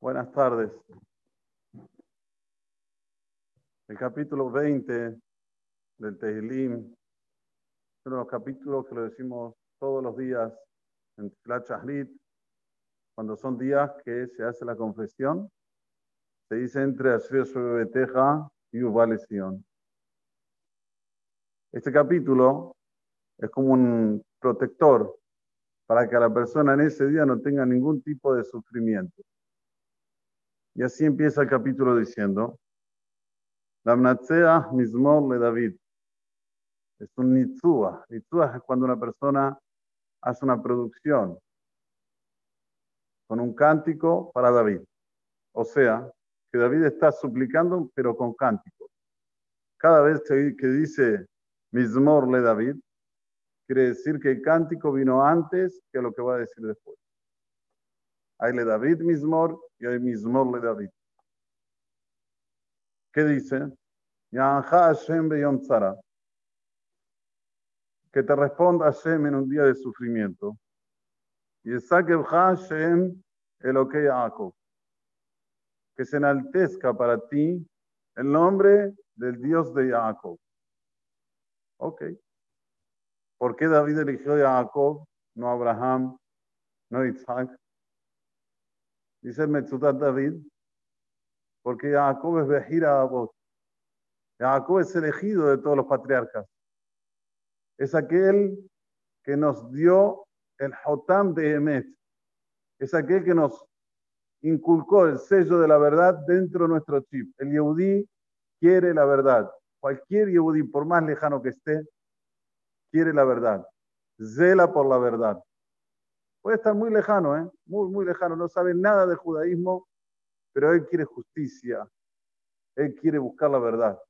Buenas tardes. El capítulo 20 del Tehilim uno de los capítulos que lo decimos todos los días en la cuando son días que se hace la confesión, se dice entre Asher Beteja y Uvaleción. Este capítulo es como un protector para que la persona en ese día no tenga ningún tipo de sufrimiento. Y así empieza el capítulo diciendo, Lamnatsea Mismor le David. Es un nitzua. Nitzua es cuando una persona hace una producción con un cántico para David. O sea, que David está suplicando, pero con cántico. Cada vez que dice Mismor le David, quiere decir que el cántico vino antes que lo que va a decir después. Hay le David Mismor y hay Mismor le David. ¿Qué dice? Que te responda Hashem en un día de sufrimiento. Y Hashem. Que se enaltezca para ti el nombre del Dios de Jacob. Ok. ¿Por qué David eligió a Jacob, no a Abraham, no a Isaac? Dice Metzutat David, porque Jacob es Bejira vos. Jacob es elegido de todos los patriarcas. Es aquel que nos dio el Hotam de Emet. Es aquel que nos inculcó el sello de la verdad dentro de nuestro chip. El Yehudí quiere la verdad. Cualquier Yehudí, por más lejano que esté, quiere la verdad. Zela por la verdad. Puede estar muy lejano, ¿eh? muy, muy lejano. No sabe nada de judaísmo, pero él quiere justicia. Él quiere buscar la verdad.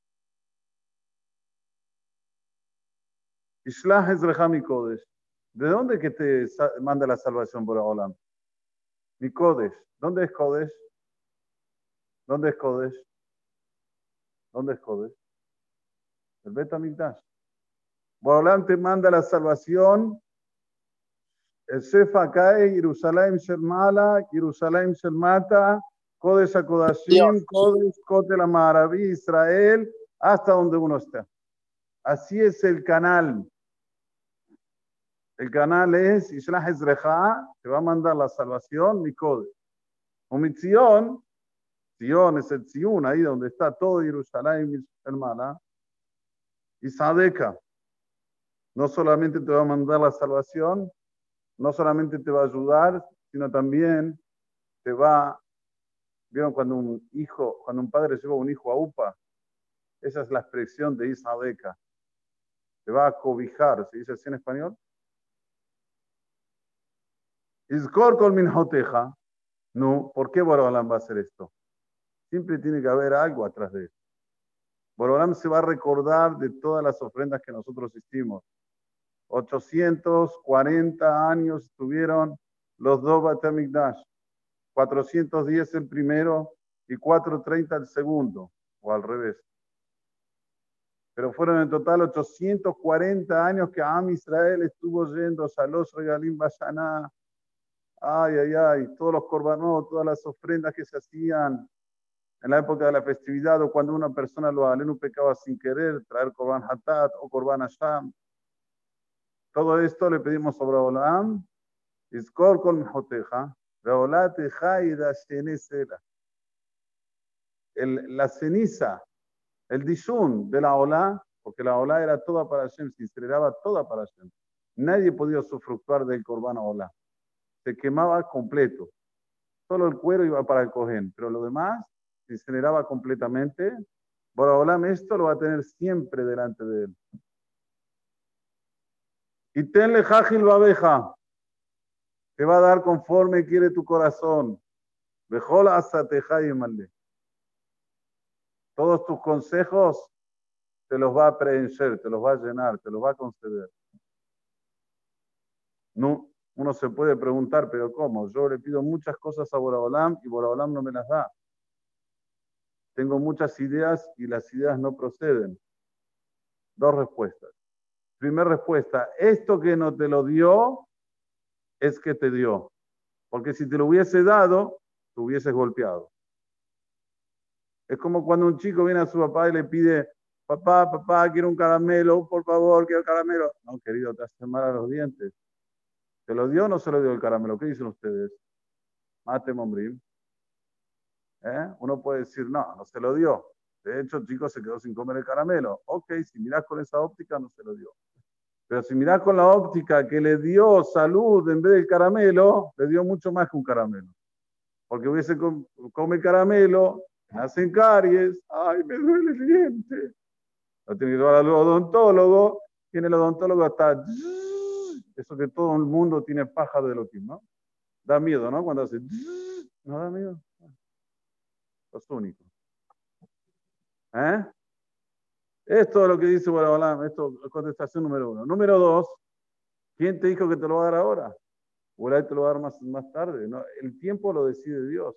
Islah es Rehami Kodesh. ¿De dónde que te manda la salvación por Olam? Mi Kodesh. ¿Dónde es Kodesh? ¿Dónde es Kodesh? ¿Dónde es Kodesh? El Betamigdash. Borolam te manda la salvación. El Sefa cae, Jerusalén Shermala, Jerusalén Shermata, Kodesh Akodashim, Kodesh Kote la Maraví, Israel, hasta donde uno está. Así es el canal. El canal es Islah Ezrecha, te va a mandar la salvación, mi Kodesh. Omitzion, Sion es el Sion, ahí donde está todo Jerusalén, hermana. Y Sadeka, no solamente te va a mandar la salvación, no solamente te va a ayudar, sino también te va, vieron cuando un hijo, cuando un padre lleva un hijo a UPA, esa es la expresión de Isadeca. Te va a cobijar, ¿se dice así en español? Iscor con minhoteja. No, ¿por qué Borolam va a hacer esto? Siempre tiene que haber algo atrás de esto. Borolam se va a recordar de todas las ofrendas que nosotros hicimos. 840 años estuvieron los dos Batamikdash, 410 el primero y 430 el segundo, o al revés. Pero fueron en total 840 años que Am Israel estuvo yendo a los regalim Bashaná. Ay, ay, ay, todos los corbanos, todas las ofrendas que se hacían en la época de la festividad o cuando una persona lo un pecado sin querer, traer corban hatat o corban asham. Todo esto le pedimos sobre Olam. Iskor con Joteja. La ceniza, el dishun de la Ola, porque la Ola era toda para Hashem, se incineraba toda para Hashem. Nadie podía sufructuar del Corban Ola. Se quemaba completo. Solo el cuero iba para el cohen, pero lo demás se incineraba completamente. Olam esto lo va a tener siempre delante de él. Y tenle jajil babeja. Te va a dar conforme quiere tu corazón. Bejola asateja y Todos tus consejos te los va a preencher, te los va a llenar, te los va a conceder. No, uno se puede preguntar, pero ¿cómo? Yo le pido muchas cosas a Boraholam y Boraholam no me las da. Tengo muchas ideas y las ideas no proceden. Dos respuestas. Primera respuesta, esto que no te lo dio es que te dio. Porque si te lo hubiese dado, te hubieses golpeado. Es como cuando un chico viene a su papá y le pide, papá, papá, quiero un caramelo, por favor, quiero caramelo. No, querido, te hace mal a los dientes. ¿Se lo dio o no se lo dio el caramelo? ¿Qué dicen ustedes? Mate, Mombrim. ¿Eh? Uno puede decir, no, no se lo dio. De hecho, el chico se quedó sin comer el caramelo. Ok, si mirás con esa óptica, no se lo dio. Pero si mirás con la óptica que le dio salud en vez del caramelo, le dio mucho más que un caramelo. Porque hubiese come caramelo, nacen caries, ay, me duele el diente. Lo tiene que llevar al odontólogo, tiene el odontólogo hasta eso que todo el mundo tiene paja de lo que, ¿no? Da miedo, ¿no? Cuando hace no da miedo. Los únicos. ¿Eh? Esto es lo que dice Barabalam, esto es contestación número uno. Número dos, ¿quién te dijo que te lo va a dar ahora? O te lo va a dar más, más tarde. ¿no? El tiempo lo decide Dios.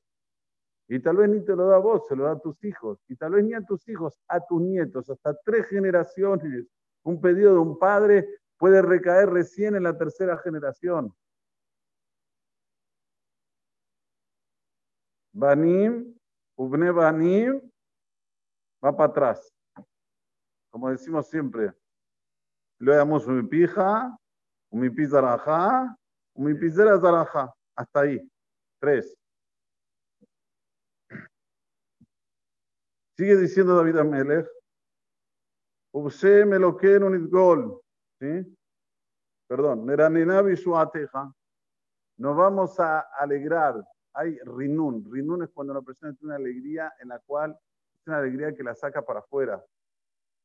Y tal vez ni te lo da a vos, se lo da a tus hijos. Y tal vez ni a tus hijos, a tus nietos, hasta tres generaciones. Un pedido de un padre puede recaer recién en la tercera generación. Banim, Ubne Banim, va para atrás. Como decimos siempre, lo llamamos mi pija, mi pizarajá, mi pizera. Hasta ahí. Tres. Sigue diciendo David Amelech. Ubse me lo un gol. ¿Sí? Perdón. Neraninabi su. Nos vamos a alegrar. Hay rinun. Rinun es cuando una persona tiene una alegría en la cual una alegría que la saca para afuera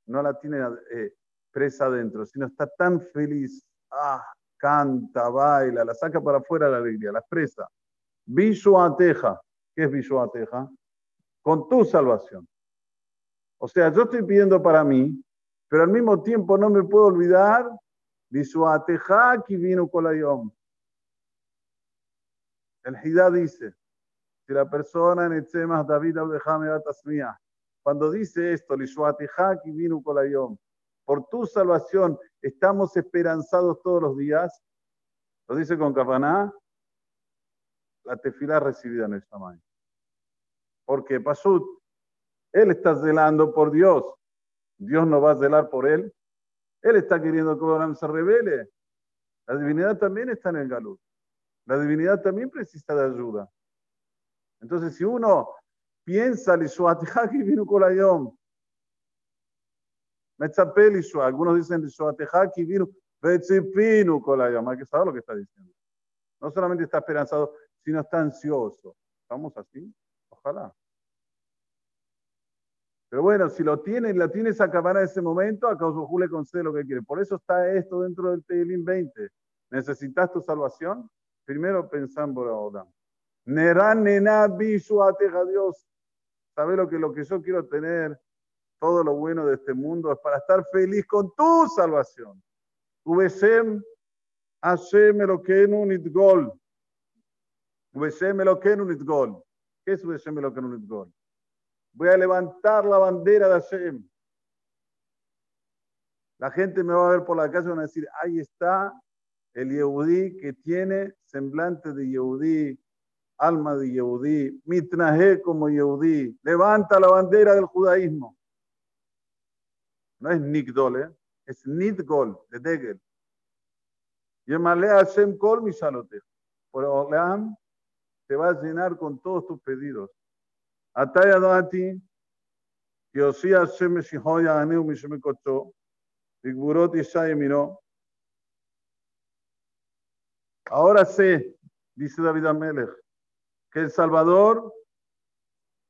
no la tiene eh, presa adentro, sino está tan feliz, ah, canta, baila, la saca para afuera la alegría, la expresa. Ateja, ¿qué es Ateja? Con tu salvación. O sea, yo estoy pidiendo para mí, pero al mismo tiempo no me puedo olvidar Ateja que vino Kolayom. El Hidá dice, si la persona en Etzemas David Abdejame Atasmía cuando dice esto, por tu salvación estamos esperanzados todos los días, lo dice con Kapaná, la tefila recibida en el Shamay. Porque Pasut, él está zelando por Dios. Dios no va a zelar por él. Él está queriendo que Abraham se revele. La divinidad también está en el galú. La divinidad también precisa de ayuda. Entonces, si uno piensa Lishuateja vino Kolayom. Metzapé. Algunos dicen Lishuateja vino Betzipinu Kolayom. Hay que saber lo que está diciendo. No solamente está esperanzado, sino está ansioso. ¿Estamos así? Ojalá. Pero bueno, si lo tiene, la tienes a acabar en ese momento, a causa le concede lo que quiere. Por eso está esto dentro del Teilín 20. ¿Necesitas tu salvación? Primero pensando ahora. Nerán, nena, a Dios. ¿Sabes lo que, lo que yo quiero tener? Todo lo bueno de este mundo es para estar feliz con tu salvación. Ubeshem Hashem Elokeinu Nitgol. Ubeshem Elokeinu Nitgol. ¿Qué es Ubeshem Elokeinu Nitgol? Voy a levantar la bandera de Hashem. La gente me va a ver por la calle y van a decir, ahí está el Yehudí que tiene semblante de Yehudí, alma de Yehudí, mitnaje como Yehudí, levanta la bandera del judaísmo. No es Nikdol, ¿eh? es Nidgol, de Degel. Yemale Hashem Kol Mishalote. Por Olam te va a llenar con todos tus pedidos. Ataya Dati, Yosi Hashem Meshihoya Aneu Mishmekocho, Vigburot Yishai Miró. Ahora sé, dice David Amelech, que el Salvador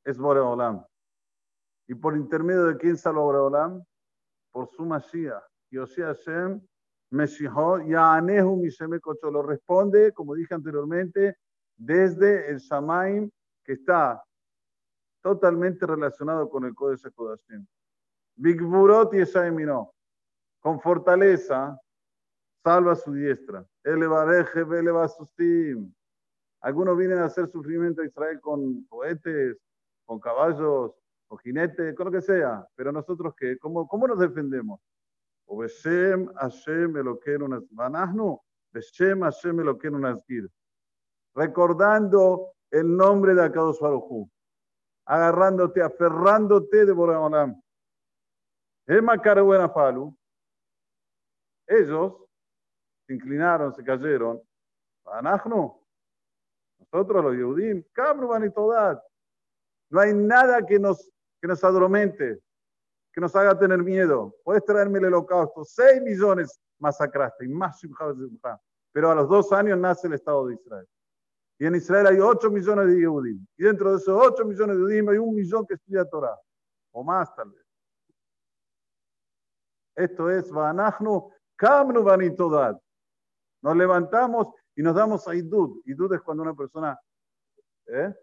es Boreolam. ¿Y por intermedio de quién salva Boreolam? Por su Mashiach. Yoshi Hashem, Meshiho, Yaanehu Mishemekocho. Lo responde, como dije anteriormente, desde el Shamaim, que está totalmente relacionado con el Códice Kodashim. Bigburot y Eshaimino. Con fortaleza, salva su diestra. Elevareje, eleva algunos vienen a hacer sufrimiento a Israel con cohetes, con caballos, con jinetes, con lo que sea. Pero nosotros, ¿qué? ¿Cómo, cómo nos defendemos? Obeshem, Hashem, Eloqueno, Vanasnu, Beshem Hashem Nazgir. Recordando el nombre de Akadosh Baruj agarrándote, aferrándote de Boreolam. Ema buena Falu. Ellos se inclinaron, se cayeron. Anachno. Nosotros los Yehudim, Kamru y Todat. No hay nada que nos, que nos adormente, que nos haga tener miedo. Puedes traerme el holocausto. Seis millones masacraste y más Pero a los dos años nace el Estado de Israel. Y en Israel hay 8 millones de Yehudim. Y dentro de esos 8 millones de Yehudim hay un millón que estudia Torah. O más tal vez. Esto es Vanachnu Kamnu Vanitodad. Nos levantamos y nos damos a Idud. Idud es cuando una persona. ¿eh?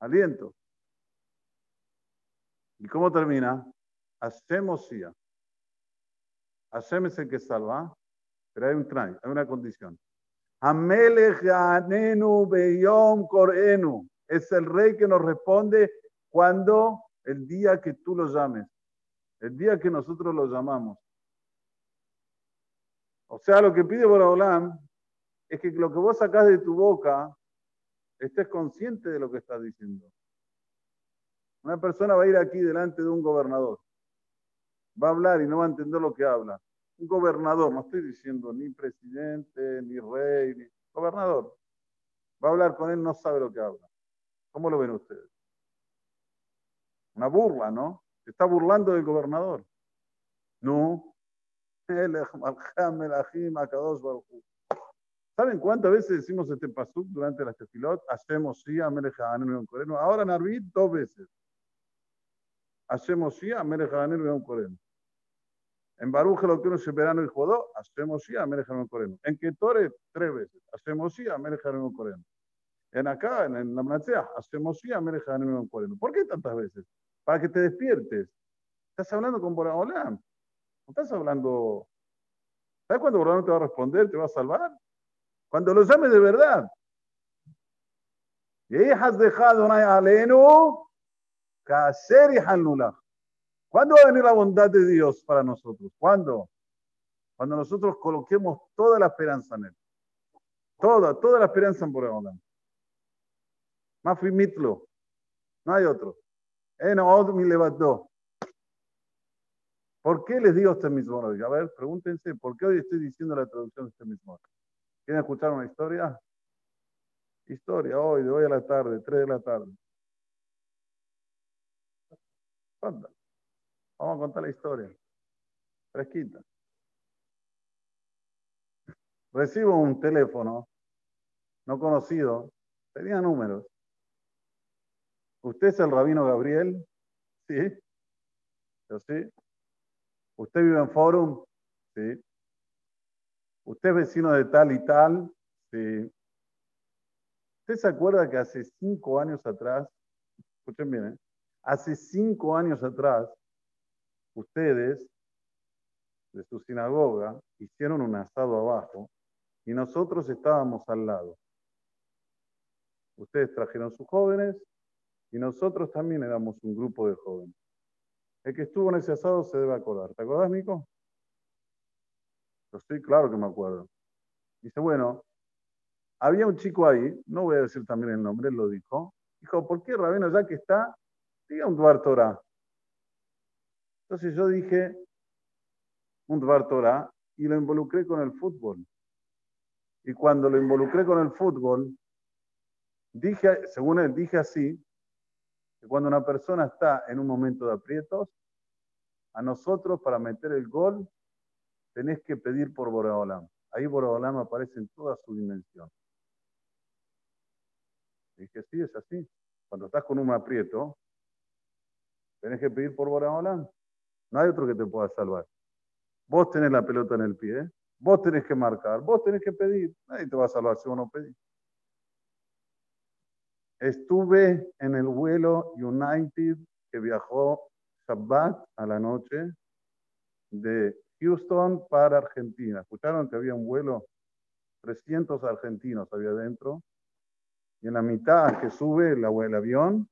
Aliento. ¿Y cómo termina? Hacemos ya. Hashem es el que salva, pero hay un trámite, hay una condición. Korenu. Es el rey que nos responde cuando el día que tú lo llames, el día que nosotros lo llamamos. O sea, lo que pide Boraholam es que lo que vos sacás de tu boca estés consciente de lo que estás diciendo. Una persona va a ir aquí delante de un gobernador, va a hablar y no va a entender lo que habla un gobernador, no estoy diciendo ni presidente, ni rey, ni gobernador, va a hablar con él, no sabe lo que habla. ¿Cómo lo ven ustedes? Una burla, ¿no? Se está burlando del gobernador. No. ¿Saben cuántas veces decimos este pasuk durante la tefilot? Hacemos sí, en coreno. Ahora en Arbit, dos veces. Hacemos sí, en coreno. En Baruch lo que uno se verano y jodó, hacemos sí Merejano Coreno. En Ketore, tres veces, hacemos sí Merejano Coreno. En acá, en, la Mnatzea, hacemos sí Merejano Coreno. ¿Por qué tantas veces? Para que te despiertes. Estás hablando con Boraholam. No estás hablando. ¿Sabes cuándo Boraholam te va a responder? ¿Te va a salvar? Cuando lo llames de verdad. Y has dejado y hanulach. ¿Cuándo va a venir la bondad de Dios para nosotros? ¿Cuándo? Cuando nosotros coloquemos toda la esperanza en Él. Toda, toda la esperanza en Boreolam. Mafi mitlo. No hay otro. mi levantó. ¿Por qué les digo este mismo? A ver, pregúntense, ¿por qué hoy estoy diciendo la traducción de este mismo? ¿Quieren escuchar una historia? Historia, hoy, de hoy a la tarde, tres de la tarde. ¿Cuándo? Vamos a contar la historia. Fresquita. Recibo un teléfono no conocido. Tenía números. ¿Usted es el rabino Gabriel? Sí. Yo sí. ¿Usted vive en Forum? Sí. ¿Usted es vecino de tal y tal? ¿Usted se acuerda que hace cinco años atrás, escuchen bien, ¿eh? hace cinco años atrás, ustedes de su sinagoga hicieron un asado abajo y nosotros estábamos al lado. Ustedes trajeron sus jóvenes y nosotros también éramos un grupo de jóvenes. El que estuvo en ese asado se debe acordar. ¿Te acuerdas, Nico? Yo sí, claro que me acuerdo. Dice, bueno, había un chico ahí, no voy a decir también el nombre, lo dijo. Dijo, ¿por qué Rabino ya que está, diga un Duar Torah? Entonces yo dije un Dvar Torah y lo involucré con el fútbol. Y cuando lo involucré con el fútbol, dije, según él, dije así, que cuando una persona está en un momento de aprietos, a nosotros para meter el gol tenés que pedir por Boraholam. Ahí Boraholam aparece en toda su dimensión. Dije, sí, es así. Cuando estás con un aprieto, tenés que pedir por Boraholam. No hay otro que te pueda salvar. Vos tenés la pelota en el pie, vos tenés que marcar, vos tenés que pedir. Nadie te va a salvar si vos no pedís. Estuve en el vuelo United que viajó Shabbat a la noche de Houston para Argentina. ¿Escucharon que había un vuelo? 300 argentinos había dentro. Y en la mitad que sube el, el avión,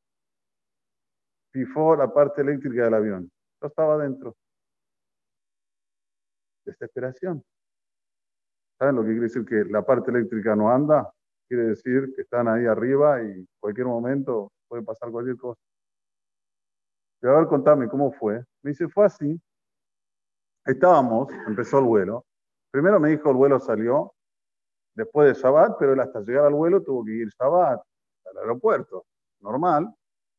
pifó la parte eléctrica del avión. Yo estaba dentro. Desesperación. ¿Saben lo que quiere decir que la parte eléctrica no anda? Quiere decir que están ahí arriba y cualquier momento puede pasar cualquier cosa. Y a ver, contame cómo fue. Me dice, fue así. Estábamos, empezó el vuelo. Primero me dijo el vuelo salió después de Shabbat, pero él hasta llegar al vuelo tuvo que ir Shabbat al aeropuerto. Normal.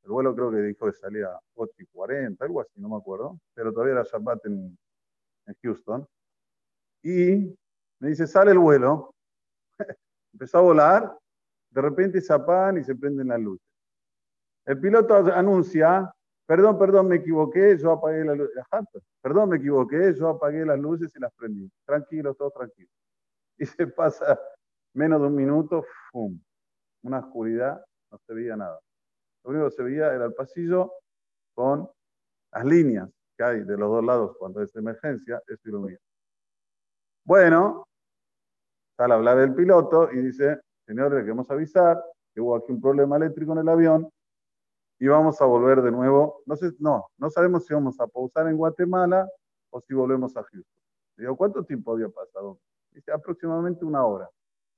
El vuelo creo que dijo que salía 8 y 40, algo así, no me acuerdo. Pero todavía era Shabbat en, en Houston. Y me dice, sale el vuelo. Empezó a volar. De repente se apagan y se prenden las luces. El piloto anuncia Perdón, perdón, me equivoqué, yo apagué la luz. Perdón, me equivoqué, yo apagué las luces y las prendí. Tranquilos, todos tranquilos. Y se pasa menos de un minuto, ¡fum! Una oscuridad, no se veía nada. Lo único que se veía era el pasillo con las líneas que hay de los dos lados cuando es emergencia, esto ilumina. Bueno, sale a hablar el piloto y dice, señores, queremos avisar que hubo aquí un problema eléctrico en el avión y vamos a volver de nuevo. No, sé, no, no sabemos si vamos a pausar en Guatemala o si volvemos a Houston. Digo, ¿cuánto tiempo había pasado? Dice, aproximadamente una hora.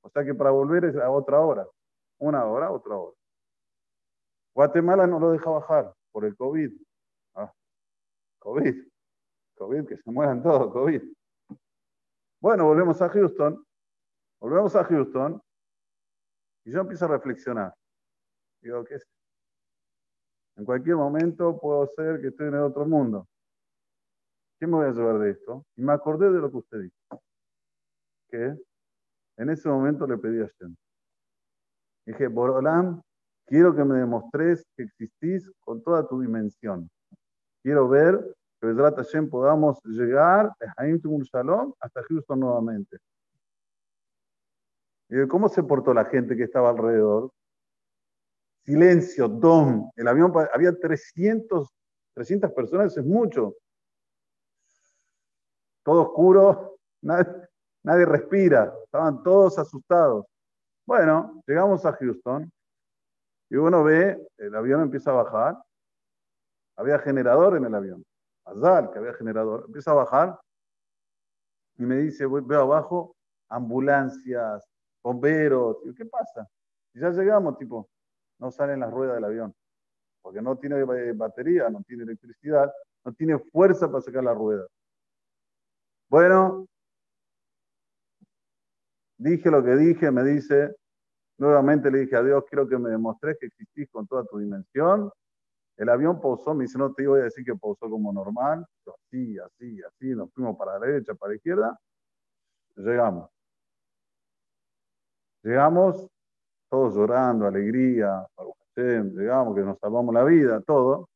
O sea que para volver es a otra hora. Una hora, otra hora. Guatemala no lo deja bajar por el COVID. Ah, COVID. COVID, que se mueran todos, COVID. Bueno, volvemos a Houston. Volvemos a Houston. Y yo empiezo a reflexionar. Digo, ¿qué es en cualquier momento puedo ser que estoy en el otro mundo. ¿Qué me voy a llevar de esto? Y me acordé de lo que usted dijo. Que en ese momento le pedí a Shem. Dije, Borolam, quiero que me demostres que existís con toda tu dimensión. Quiero ver que Besrat Hashem podamos llegar a Shalom hasta Houston nuevamente. ¿cómo se portó la gente que estaba alrededor? Silencio, dom. El avión, había 300, 300 personas, es mucho. Todo oscuro, nadie, respira, estaban todos asustados. Bueno, llegamos a Houston y uno ve, el avión empieza a bajar. Había generador en el avión. Azal, que había generador, empieza a bajar y me dice, veo abajo ambulancias, bomberos. ¿Qué pasa? Y ya llegamos, tipo, no salen las ruedas del avión, porque no tiene batería, no tiene electricidad, no tiene fuerza para sacar la rueda. Bueno, dije lo que dije, me dice, nuevamente le dije a Dios, quiero que me demostres que existís con toda tu dimensión. El avión pausó, me dice, no te voy a decir que pausó como normal, así, así, así, nos fuimos para la derecha, para la izquierda, llegamos. Llegamos, todos llorando, alegría, digamos que nos salvamos la vida, todo.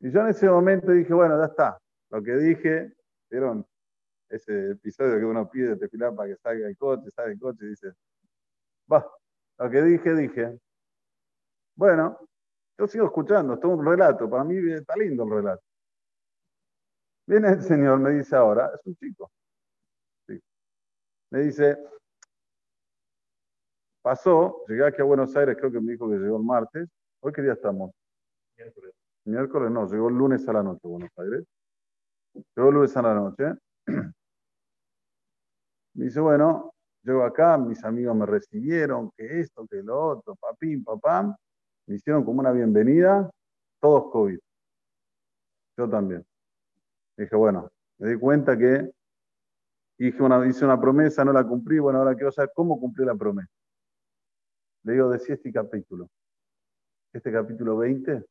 Y yo en ese momento dije, bueno, ya está. Lo que dije, ¿vieron? Ese episodio que uno pide de tefilar para que salga el coche, sale el coche y dice, va, lo que dije, dije. Bueno, yo sigo escuchando, es un relato, para mí está lindo el relato. Viene el señor, me dice ahora, es un chico. Me dice, Pasó, llegué aquí a Buenos Aires, creo que me dijo que llegó el martes. ¿Hoy qué día estamos? Miércoles. Miércoles no, llegó el lunes a la noche a Buenos Aires. Llegó el lunes a la noche. Me dice, bueno, llego acá, mis amigos me recibieron, que esto, que lo otro, papín, papám. Me hicieron como una bienvenida, todos COVID. Yo también. Dije, bueno, me di cuenta que hice una, hice una promesa, no la cumplí, bueno, ahora quiero saber cómo cumplí la promesa. Le digo, decía este capítulo. Este capítulo 20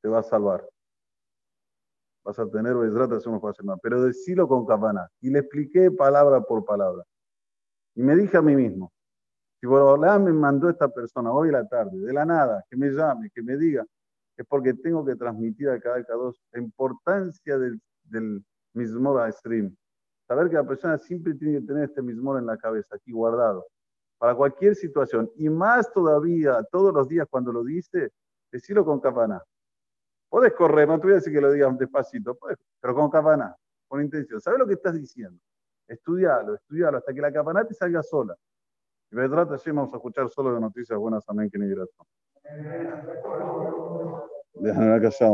te va a salvar. Vas a tener hacer nada. Pero decilo con cabana. Y le expliqué palabra por palabra. Y me dije a mí mismo, si Borolá me mandó esta persona hoy a la tarde, de la nada, que me llame, que me diga, es porque tengo que transmitir a cada dos la importancia del, del mismor stream. Saber que la persona siempre tiene que tener este mismor en la cabeza, aquí guardado para cualquier situación. Y más todavía, todos los días cuando lo dice, decirlo con cabana. Puedes correr, no te voy a decir que lo digas despacito, pero con cabana, con intención. ¿Sabes lo que estás diciendo? Estudialo, estudialo hasta que la cabana te salga sola. Y vendrá así vamos a escuchar solo de noticias buenas, amén, que ni gracias. Déjame callado.